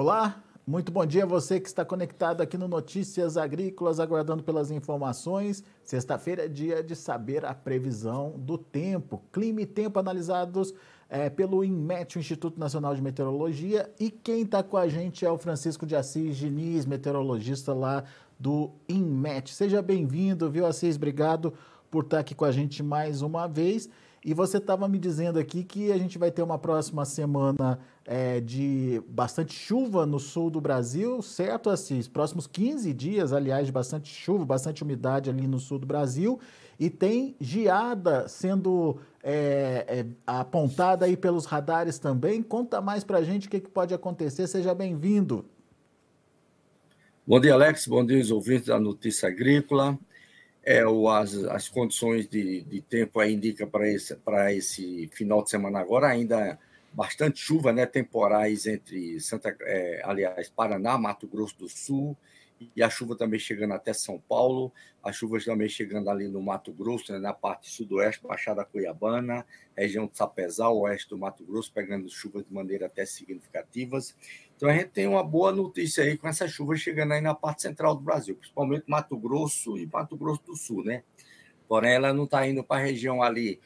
Olá, muito bom dia a você que está conectado aqui no Notícias Agrícolas, aguardando pelas informações. Sexta-feira é dia de saber a previsão do tempo. Clima e tempo analisados é, pelo INMET, o Instituto Nacional de Meteorologia. E quem está com a gente é o Francisco de Assis Diniz, meteorologista lá do INMET. Seja bem-vindo, viu, Assis? Obrigado por estar aqui com a gente mais uma vez. E você estava me dizendo aqui que a gente vai ter uma próxima semana é, de bastante chuva no sul do Brasil, certo, Assis? Próximos 15 dias, aliás, de bastante chuva, bastante umidade ali no sul do Brasil. E tem geada sendo é, é, apontada aí pelos radares também. Conta mais para a gente o que, que pode acontecer. Seja bem-vindo. Bom dia, Alex. Bom dia, os ouvintes da Notícia Agrícola é, o, as, as condições de, de tempo aí indica para esse, esse final de semana agora ainda bastante chuva, né? Temporais entre Santa, é, aliás, Paraná, Mato Grosso do Sul e a chuva também chegando até São Paulo, as chuvas também chegando ali no Mato Grosso, né, na parte sudoeste, Baixada Cuiabana, região de Sapezal, oeste do Mato Grosso, pegando chuvas de maneira até significativas. Então a gente tem uma boa notícia aí com essa chuva chegando aí na parte central do Brasil, principalmente Mato Grosso e Mato Grosso do Sul, né? Porém, ela não está indo para a região ali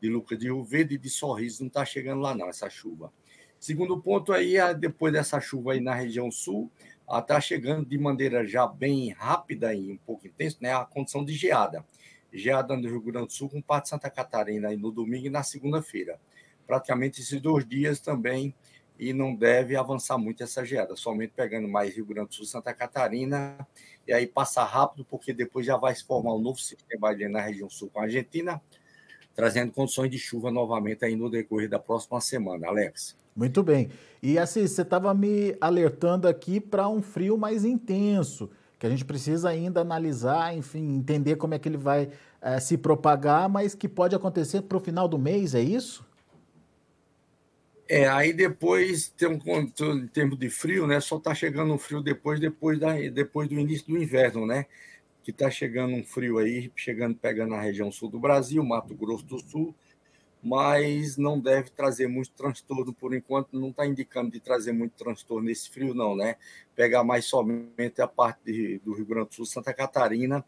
de Lucas de Rio Verde e de Sorriso, não está chegando lá não, essa chuva. Segundo ponto aí, depois dessa chuva aí na região sul, está chegando de maneira já bem rápida e um pouco intensa, né? A condição de geada. Geada no Rio Grande do Sul com parte de Santa Catarina no domingo e na segunda-feira. Praticamente esses dois dias também e não deve avançar muito essa geada, somente pegando mais Rio Grande do Sul, Santa Catarina, e aí passar rápido, porque depois já vai se formar um novo sistema ali na região sul com a Argentina, trazendo condições de chuva novamente aí no decorrer da próxima semana, Alex. Muito bem. E assim, você estava me alertando aqui para um frio mais intenso, que a gente precisa ainda analisar, enfim, entender como é que ele vai é, se propagar, mas que pode acontecer para o final do mês, é isso? É, aí depois tem um em termos de frio, né? Só está chegando um frio depois, depois, da, depois do início do inverno, né? Que está chegando um frio aí, chegando, pegando a região sul do Brasil, Mato Grosso do Sul, mas não deve trazer muito transtorno por enquanto, não está indicando de trazer muito transtorno nesse frio, não, né? Pegar mais somente a parte de, do Rio Grande do Sul, Santa Catarina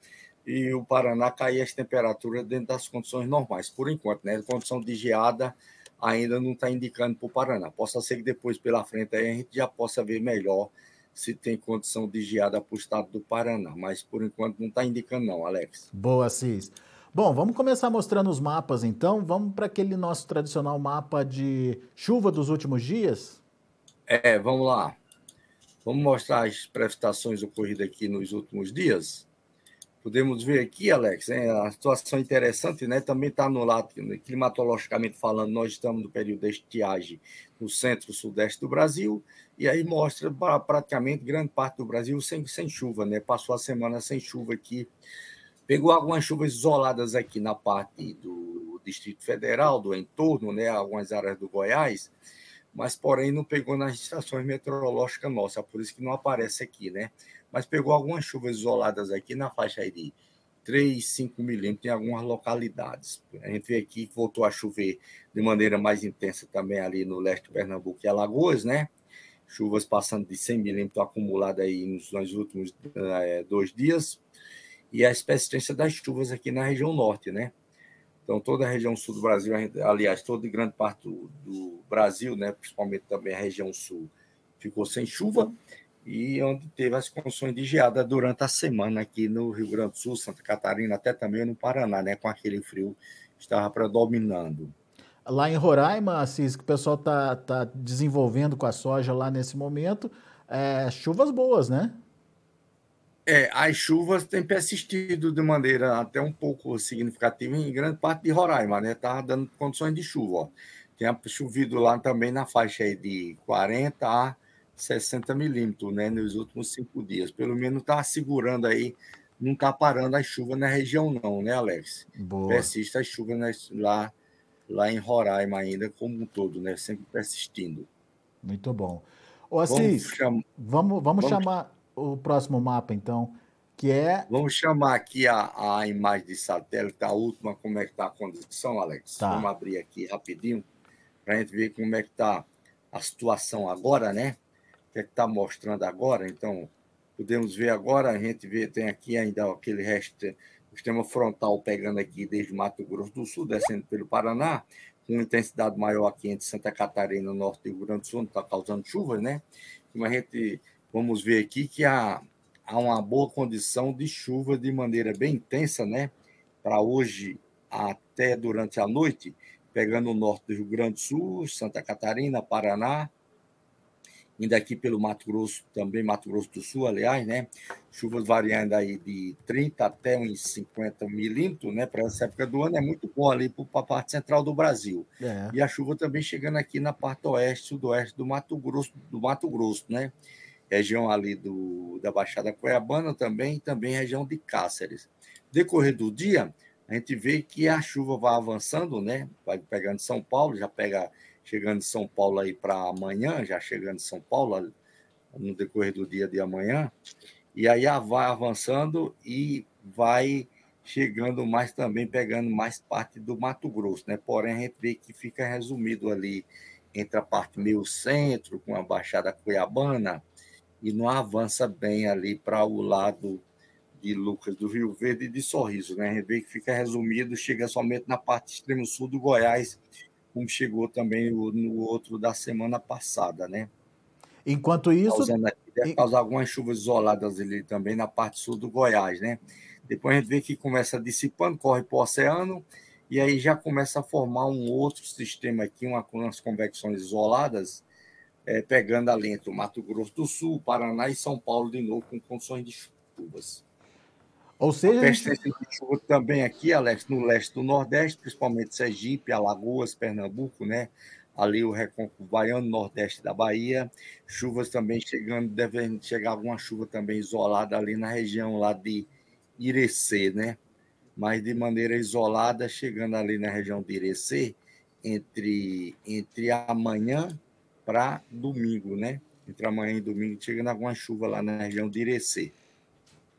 e o Paraná cair as temperaturas dentro das condições normais, por enquanto, né? Condição de geada ainda não está indicando para o Paraná. Possa ser que depois, pela frente, aí a gente já possa ver melhor se tem condição de geada para o estado do Paraná, mas por enquanto não está indicando não, Alex. Boa, Cis. Bom, vamos começar mostrando os mapas então. Vamos para aquele nosso tradicional mapa de chuva dos últimos dias? É, vamos lá. Vamos mostrar as precipitações ocorridas aqui nos últimos dias. Podemos ver aqui, Alex, né, a situação interessante, né? Também está no lado, climatologicamente falando, nós estamos no período de estiagem no centro-sudeste do Brasil, e aí mostra praticamente grande parte do Brasil sem, sem chuva, né? Passou a semana sem chuva aqui. Pegou algumas chuvas isoladas aqui na parte do Distrito Federal, do entorno, né? Algumas áreas do Goiás, mas porém não pegou nas estações meteorológicas nossas, por isso que não aparece aqui, né? Mas pegou algumas chuvas isoladas aqui na faixa de 3, 5 milímetros em algumas localidades. A gente vê aqui que voltou a chover de maneira mais intensa também ali no leste de Pernambuco e Alagoas, né? Chuvas passando de 100 milímetros acumuladas aí nos, nos últimos é, dois dias. E a persistência das chuvas aqui na região norte, né? Então, toda a região sul do Brasil, aliás, toda grande parte do, do, Brasil, né, principalmente também a região sul, ficou sem chuva e onde teve as condições de geada durante a semana aqui no Rio Grande do Sul, Santa Catarina, até também no Paraná, né, com aquele frio que estava predominando. Lá em Roraima, Assis, que o pessoal está tá desenvolvendo com a soja lá nesse momento, é, chuvas boas, né? É, as chuvas têm persistido de maneira até um pouco significativa em grande parte de Roraima, né? Tá dando condições de chuva, ó. Tem chovido lá também na faixa aí de 40 a 60 milímetros, né? Nos últimos cinco dias. Pelo menos está segurando aí, não está parando as chuvas na região, não, né, Alex? Boa. Persiste as chuvas lá, lá em Roraima ainda, como um todo, né? Sempre persistindo. Muito bom. Ô, Assis, vamos, cham... vamos, vamos, vamos chamar o próximo mapa, então, que é. Vamos chamar aqui a, a imagem de satélite, a última, como é que está a condição, Alex? Tá. Vamos abrir aqui rapidinho para a gente ver como é que está a situação agora, né? que é que está mostrando agora. Então, podemos ver agora, a gente vê, tem aqui ainda aquele resto, o sistema frontal pegando aqui desde Mato Grosso do Sul, descendo pelo Paraná, com intensidade maior aqui entre Santa Catarina, Norte e Rio Grande do Sul, está causando chuvas, né? Como a gente, vamos ver aqui que há, há uma boa condição de chuva de maneira bem intensa, né? Para hoje até durante a noite, pegando o norte do Rio Grande do Sul, Santa Catarina, Paraná, indo aqui pelo Mato Grosso, também Mato Grosso do Sul, aliás, né? Chuvas variando aí de 30 até uns 50 milímetros, né? Para essa época do ano é muito bom ali para a parte central do Brasil. É. E a chuva também chegando aqui na parte oeste, sudoeste do Mato Grosso, do Mato Grosso, né? Região ali do, da Baixada Cuiabana também, também região de Cáceres. Decorrer do dia, a gente vê que a chuva vai avançando, né? Vai pegando São Paulo, já pega chegando de São Paulo aí para amanhã, já chegando de São Paulo no decorrer do dia de amanhã, e aí vai avançando e vai chegando mais também, pegando mais parte do Mato Grosso, né? Porém, a gente vê que fica resumido ali entre a parte meio centro, com a Baixada Cuiabana, e não avança bem ali para o lado de Lucas do Rio Verde e de Sorriso, né? A gente vê que fica resumido, chega somente na parte extremo sul do Goiás, como chegou também no outro da semana passada, né? Enquanto isso. Causando aqui, deve causar algumas chuvas isoladas ali também na parte sul do Goiás, né? Depois a gente vê que começa dissipando, corre para o oceano, e aí já começa a formar um outro sistema aqui, uma, umas convecções isoladas, é, pegando ali entre o Mato Grosso do Sul, Paraná e São Paulo de novo, com condições de chuvas. Ou seja. A persistência de chuva também aqui, Alex, no leste do Nordeste, principalmente Sergipe, Alagoas, Pernambuco, né? Ali o Recôncavo Baiano, Nordeste da Bahia. Chuvas também chegando, devem chegar alguma chuva também isolada ali na região lá de Irecê, né? Mas de maneira isolada, chegando ali na região de Irecê, entre, entre amanhã para domingo, né? Entre amanhã e domingo, chegando alguma chuva lá na região de Irecê.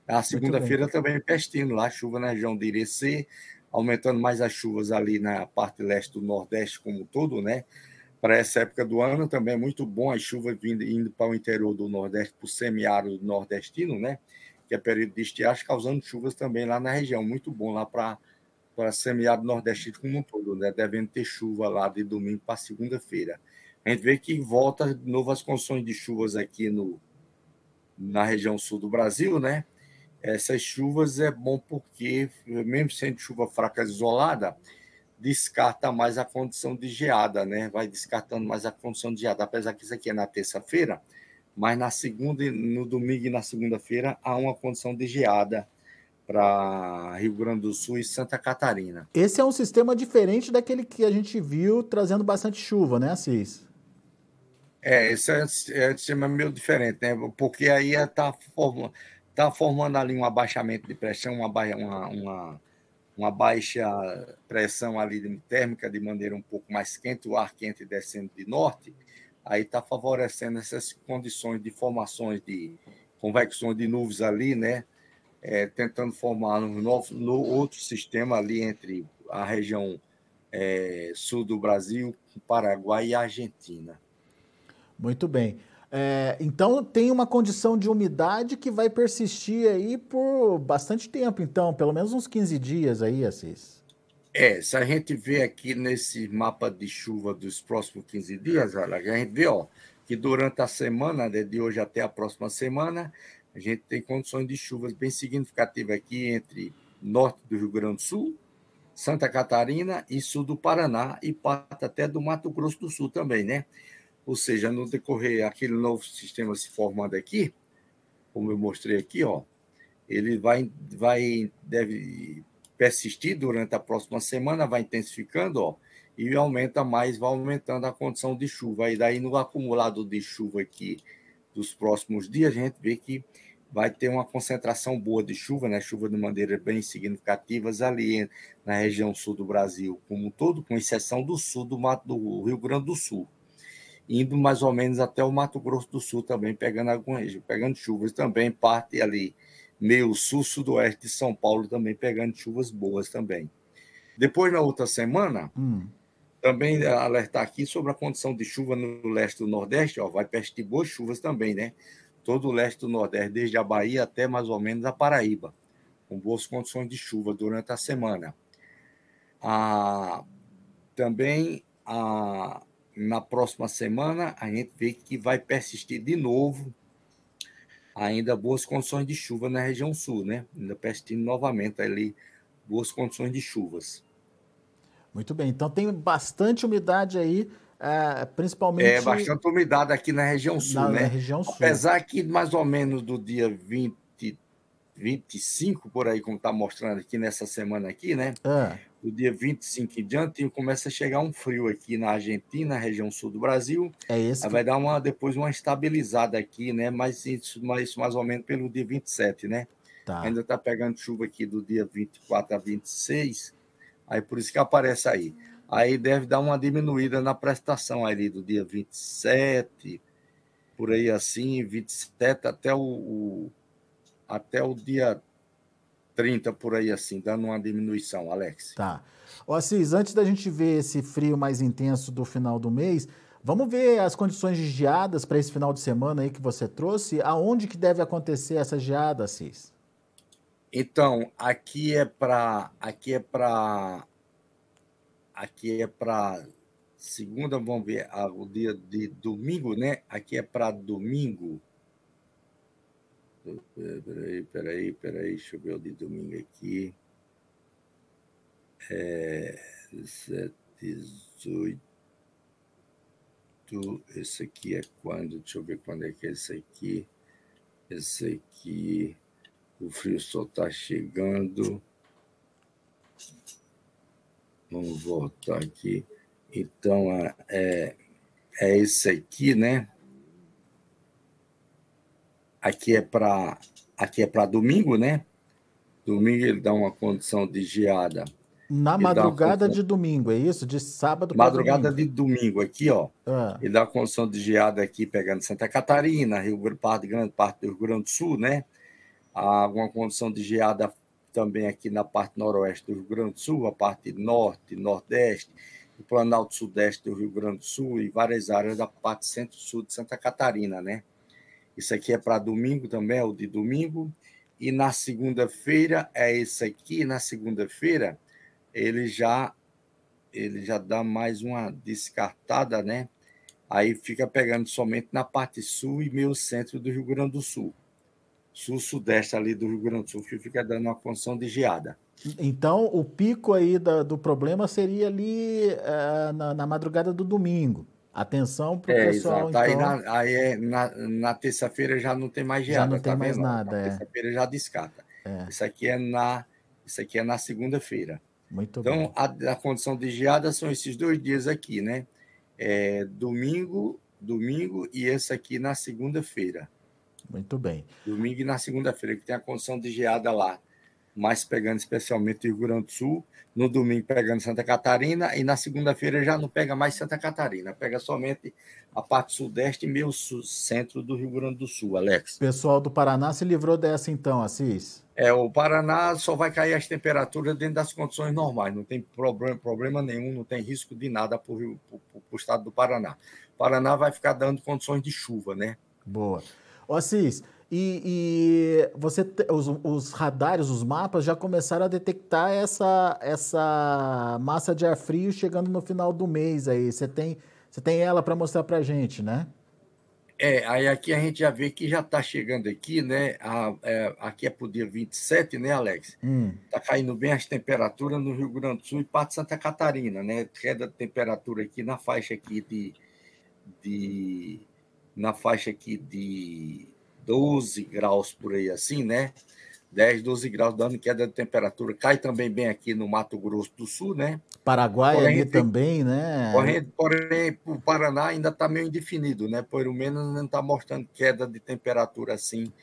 A segunda-feira também pestindo lá, chuva na região de Irecê, aumentando mais as chuvas ali na parte leste do Nordeste como um todo, né? Para essa época do ano também é muito bom as chuvas vindo, indo para o interior do Nordeste, para o semiárido nordestino, né? Que é período de estiagem, causando chuvas também lá na região. Muito bom lá para para semiárido nordestino como um todo, né? Devendo ter chuva lá de domingo para segunda-feira. A gente vê que volta de novo as condições de chuvas aqui no, na região sul do Brasil, né? essas chuvas é bom porque, mesmo sendo chuva fraca isolada, descarta mais a condição de geada, né? Vai descartando mais a condição de geada, apesar que isso aqui é na terça-feira, mas na segunda, no domingo e na segunda-feira há uma condição de geada para Rio Grande do Sul e Santa Catarina. Esse é um sistema diferente daquele que a gente viu trazendo bastante chuva, né, Assis? É, esse é, é sistema meio diferente, né? Porque aí está formando está formando ali um abaixamento de pressão, uma, uma, uma, uma, baixa pressão ali térmica de maneira um pouco mais quente, o ar quente descendo de norte, aí está favorecendo essas condições de formações de convecções de nuvens ali, né? É, tentando formar um novo, no outro sistema ali entre a região é, sul do Brasil, Paraguai e Argentina. Muito bem. É, então tem uma condição de umidade que vai persistir aí por bastante tempo, então, pelo menos uns 15 dias aí, Assis. É, se a gente vê aqui nesse mapa de chuva dos próximos 15 dias, olha, a gente vê ó, que durante a semana, né, de hoje até a próxima semana, a gente tem condições de chuvas bem significativas aqui entre norte do Rio Grande do Sul, Santa Catarina e sul do Paraná e parte até do Mato Grosso do Sul também, né? Ou seja, no decorrer aquele novo sistema se formando aqui, como eu mostrei aqui, ó, ele vai, vai deve persistir durante a próxima semana, vai intensificando, ó, e aumenta mais, vai aumentando a condição de chuva. E daí no acumulado de chuva aqui dos próximos dias, a gente vê que vai ter uma concentração boa de chuva, né? Chuva de maneira bem significativas ali na região sul do Brasil como um todo, com exceção do sul do, do Rio Grande do Sul indo mais ou menos até o Mato Grosso do Sul também, pegando algumas, pegando chuvas também, parte ali meio sul, sudoeste de São Paulo também pegando chuvas boas também. Depois, na outra semana, hum. Também alertar aqui sobre a condição de chuva no leste do Nordeste, ó, vai persistir boas chuvas também, né? Todo o leste do Nordeste, desde a Bahia até mais ou menos a Paraíba, com boas condições de chuva durante a semana. Ah, também ah, na próxima semana a gente vê que vai persistir de novo ainda boas condições de chuva na região sul, né? Ainda persistindo novamente ali boas condições de chuvas. Muito bem, então tem bastante umidade aí, é, principalmente. É, bastante umidade aqui na região sul, na, né? Na região sul. Apesar que mais ou menos do dia 20, 25, por aí, como está mostrando aqui nessa semana aqui, né? É. Do dia 25 em diante, começa a chegar um frio aqui na Argentina, região sul do Brasil. É isso. Vai dar uma, depois uma estabilizada aqui, né? Mas isso, mas mais ou menos pelo dia 27, né? Tá. Ainda está pegando chuva aqui do dia 24 a 26, aí por isso que aparece aí. Aí deve dar uma diminuída na prestação ali do dia 27, por aí assim, 27 até o, o até o dia 30, por aí assim, dando uma diminuição, Alex. Tá. Ó, Assis, antes da gente ver esse frio mais intenso do final do mês, vamos ver as condições de geadas para esse final de semana aí que você trouxe. Aonde que deve acontecer essa geada, Assis? Então, aqui é para aqui é para aqui é para segunda, vamos ver, ah, o dia de domingo, né? Aqui é para domingo. Peraí, peraí, peraí, deixa eu ver o de domingo aqui. É, 17, 18. Esse aqui é quando? Deixa eu ver quando é que é esse aqui. Esse aqui. O frio só está chegando. Vamos voltar aqui. Então, é, é esse aqui, né? Aqui é para aqui é para domingo, né? Domingo ele dá uma condição de geada. Na madrugada de domingo, é isso? De sábado para Madrugada domingo. de domingo, aqui, ó. Ah. Ele dá uma condição de geada aqui, pegando Santa Catarina, Rio Parte Grande, parte do Rio Grande do Sul, né? alguma condição de geada também aqui na parte noroeste do Rio Grande do Sul, a parte norte, nordeste, o Planalto Sudeste do Rio Grande do Sul e várias áreas da parte centro-sul de Santa Catarina, né? Isso aqui é para domingo também, é o de domingo. E na segunda-feira é esse aqui. Na segunda-feira ele já ele já dá mais uma descartada, né? Aí fica pegando somente na parte sul e meio centro do Rio Grande do Sul sul-sudeste ali do Rio Grande do Sul, que fica dando uma condição de geada. Então, o pico aí da, do problema seria ali uh, na, na, madrugada do domingo. Atenção para o é, pessoal. Exato. Então... Aí, na, aí é, na, na terça-feira já não tem mais geada. Já não tem tá mais vendo? nada. Na é. terça-feira já descarta. É. Isso aqui é na, isso aqui é na segunda-feira. Muito então, bem. A, a condição de geada são esses dois dias aqui, né? É, domingo, domingo e esse aqui na segunda-feira. Muito bem. Domingo e na segunda-feira, que tem a condição de geada lá, mais pegando especialmente o Rio Grande do Sul. No domingo pegando Santa Catarina e na segunda-feira já não pega mais Santa Catarina, pega somente a parte sudeste e meio centro do Rio Grande do Sul, Alex. Pessoal do Paraná se livrou dessa então, Assis? É, o Paraná só vai cair as temperaturas dentro das condições normais, não tem problema, problema nenhum, não tem risco de nada para o estado do Paraná. O Paraná vai ficar dando condições de chuva, né? Boa. Ô Assis, e, e você, os, os, radares, os mapas já começaram a detectar essa, essa massa de ar frio chegando no final do mês aí. Você tem, você tem ela para mostrar para a gente, né? É, aí aqui a gente já vê que já está chegando aqui, né? A, é, aqui é para o dia 27, né, Alex? Está hum. Tá caindo bem as temperaturas no Rio Grande do Sul e parte de Santa Catarina, né? Queda de temperatura aqui na faixa aqui de, de na faixa aqui de 12 graus por aí assim, né? 10, 12 graus dando queda de temperatura. Cai também bem aqui no Mato Grosso do Sul, né? Paraguai porém, ali também, né? Porém, porém, o Paraná ainda está meio indefinido, né? Pelo menos não está mostrando queda de temperatura assim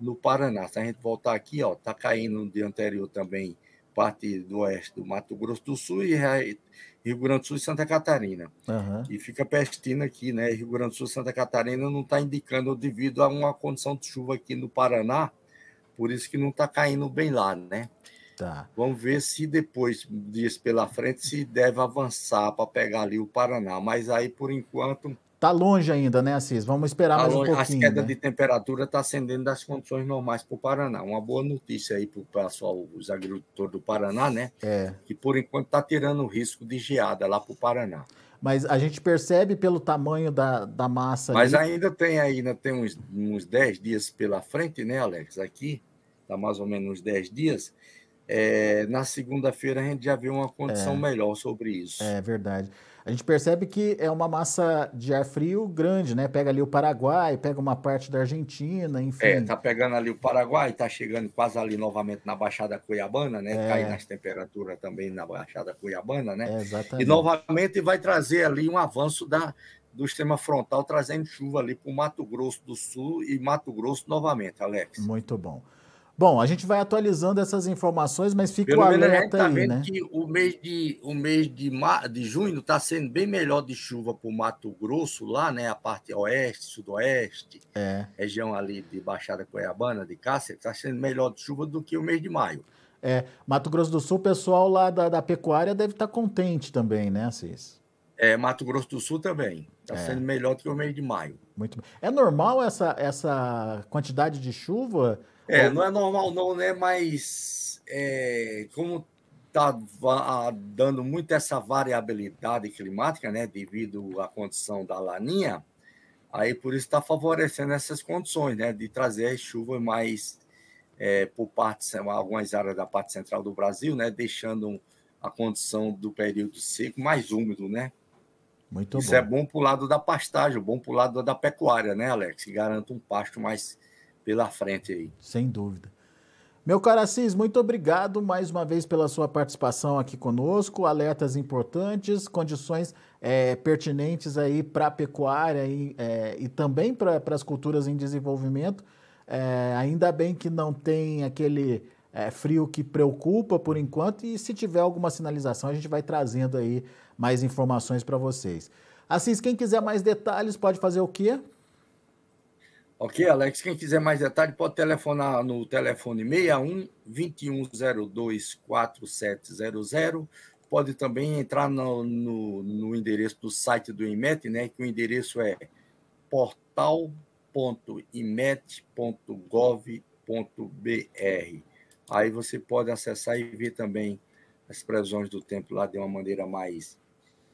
no Paraná. Se a gente voltar aqui, ó, tá caindo no dia anterior também parte do oeste do Mato Grosso do Sul e Rio Grande do Sul e Santa Catarina. Uhum. E fica pertinho aqui, né? Rio Grande do Sul e Santa Catarina não está indicando devido a uma condição de chuva aqui no Paraná, por isso que não está caindo bem lá, né? Tá. Vamos ver se depois, dias pela frente, se deve avançar para pegar ali o Paraná. Mas aí, por enquanto. Tá longe ainda, né, Assis? Vamos esperar tá mais longe, um pouquinho. A queda né? de temperatura está ascendendo das condições normais para o Paraná. Uma boa notícia aí para o pessoal, os agricultores do Paraná, né? É. Que por enquanto está tirando o risco de geada lá para o Paraná. Mas a gente percebe pelo tamanho da, da massa. Mas ali... ainda tem ainda tem uns, uns 10 dias pela frente, né, Alex? Aqui, está mais ou menos uns 10 dias. É, na segunda-feira a gente já viu uma condição é, melhor sobre isso. É verdade. A gente percebe que é uma massa de ar frio grande, né? Pega ali o Paraguai, pega uma parte da Argentina, enfim. É, tá pegando ali o Paraguai, tá chegando quase ali novamente na Baixada Cuiabana, né? É. Cai nas temperaturas também na Baixada Cuiabana, né? É, exatamente. E novamente vai trazer ali um avanço da, do sistema frontal, trazendo chuva ali para o Mato Grosso do Sul e Mato Grosso novamente, Alex. Muito bom. Bom, a gente vai atualizando essas informações, mas fica Pelo o alerta tá aí, né? Que o mês de, o mês de, de junho está sendo bem melhor de chuva para o Mato Grosso, lá, né? A parte oeste, sudoeste, é. região ali de Baixada Cuiabana, de Cáceres, está sendo melhor de chuva do que o mês de maio. É, Mato Grosso do Sul, o pessoal lá da, da pecuária deve estar tá contente também, né, Cis? É, Mato Grosso do Sul também. Está é. sendo melhor do que o mês de maio. Muito É normal essa, essa quantidade de chuva? É, não é normal não, né? Mas é, como está dando muito essa variabilidade climática, né? Devido à condição da laninha, aí por isso está favorecendo essas condições, né? De trazer as chuvas mais é, por parte, algumas áreas da parte central do Brasil, né? Deixando a condição do período seco mais úmido, né? Muito Isso bom. é bom para o lado da pastagem, bom para o lado da pecuária, né, Alex? Garanta um pasto mais pela frente aí. Sem dúvida. Meu caro Assis, muito obrigado mais uma vez pela sua participação aqui conosco. Alertas importantes, condições é, pertinentes aí para a pecuária e, é, e também para as culturas em desenvolvimento. É, ainda bem que não tem aquele é, frio que preocupa por enquanto e se tiver alguma sinalização a gente vai trazendo aí mais informações para vocês. Assis, quem quiser mais detalhes pode fazer o quê? Ok, Alex. Quem quiser mais detalhes pode telefonar no telefone 61 2102 4700. Pode também entrar no, no, no endereço do site do IMET, né? Que o endereço é portal.imet.gov.br. Aí você pode acessar e ver também as previsões do tempo lá de uma maneira mais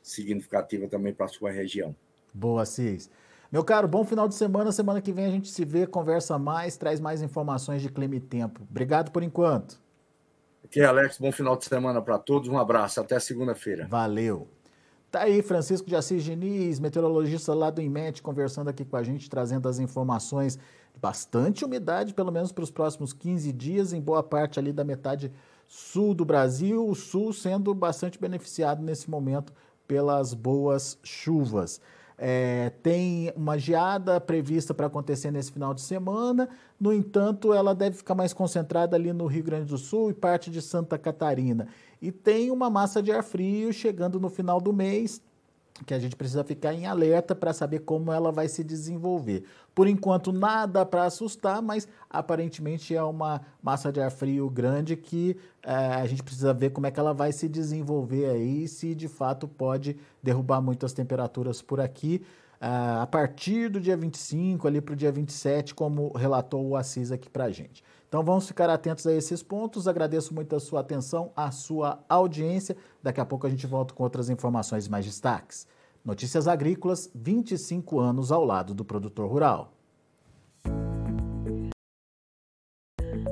significativa também para a sua região. Boa, Cis. Meu caro, bom final de semana. Semana que vem a gente se vê, conversa mais, traz mais informações de clima e tempo. Obrigado por enquanto. Aqui é Alex, bom final de semana para todos. Um abraço, até segunda-feira. Valeu. Tá aí Francisco de Assis Diniz, meteorologista lá do IMET, conversando aqui com a gente, trazendo as informações de bastante umidade, pelo menos para os próximos 15 dias, em boa parte ali da metade sul do Brasil, o sul sendo bastante beneficiado nesse momento pelas boas chuvas. É, tem uma geada prevista para acontecer nesse final de semana, no entanto, ela deve ficar mais concentrada ali no Rio Grande do Sul e parte de Santa Catarina. E tem uma massa de ar frio chegando no final do mês, que a gente precisa ficar em alerta para saber como ela vai se desenvolver. Por enquanto, nada para assustar, mas aparentemente é uma massa de ar frio grande que é, a gente precisa ver como é que ela vai se desenvolver aí, se de fato pode derrubar muito as temperaturas por aqui. Uh, a partir do dia 25, ali para o dia 27, como relatou o Assis aqui para a gente. Então vamos ficar atentos a esses pontos. Agradeço muito a sua atenção, a sua audiência. Daqui a pouco a gente volta com outras informações mais destaques. Notícias Agrícolas, 25 anos ao lado do produtor rural.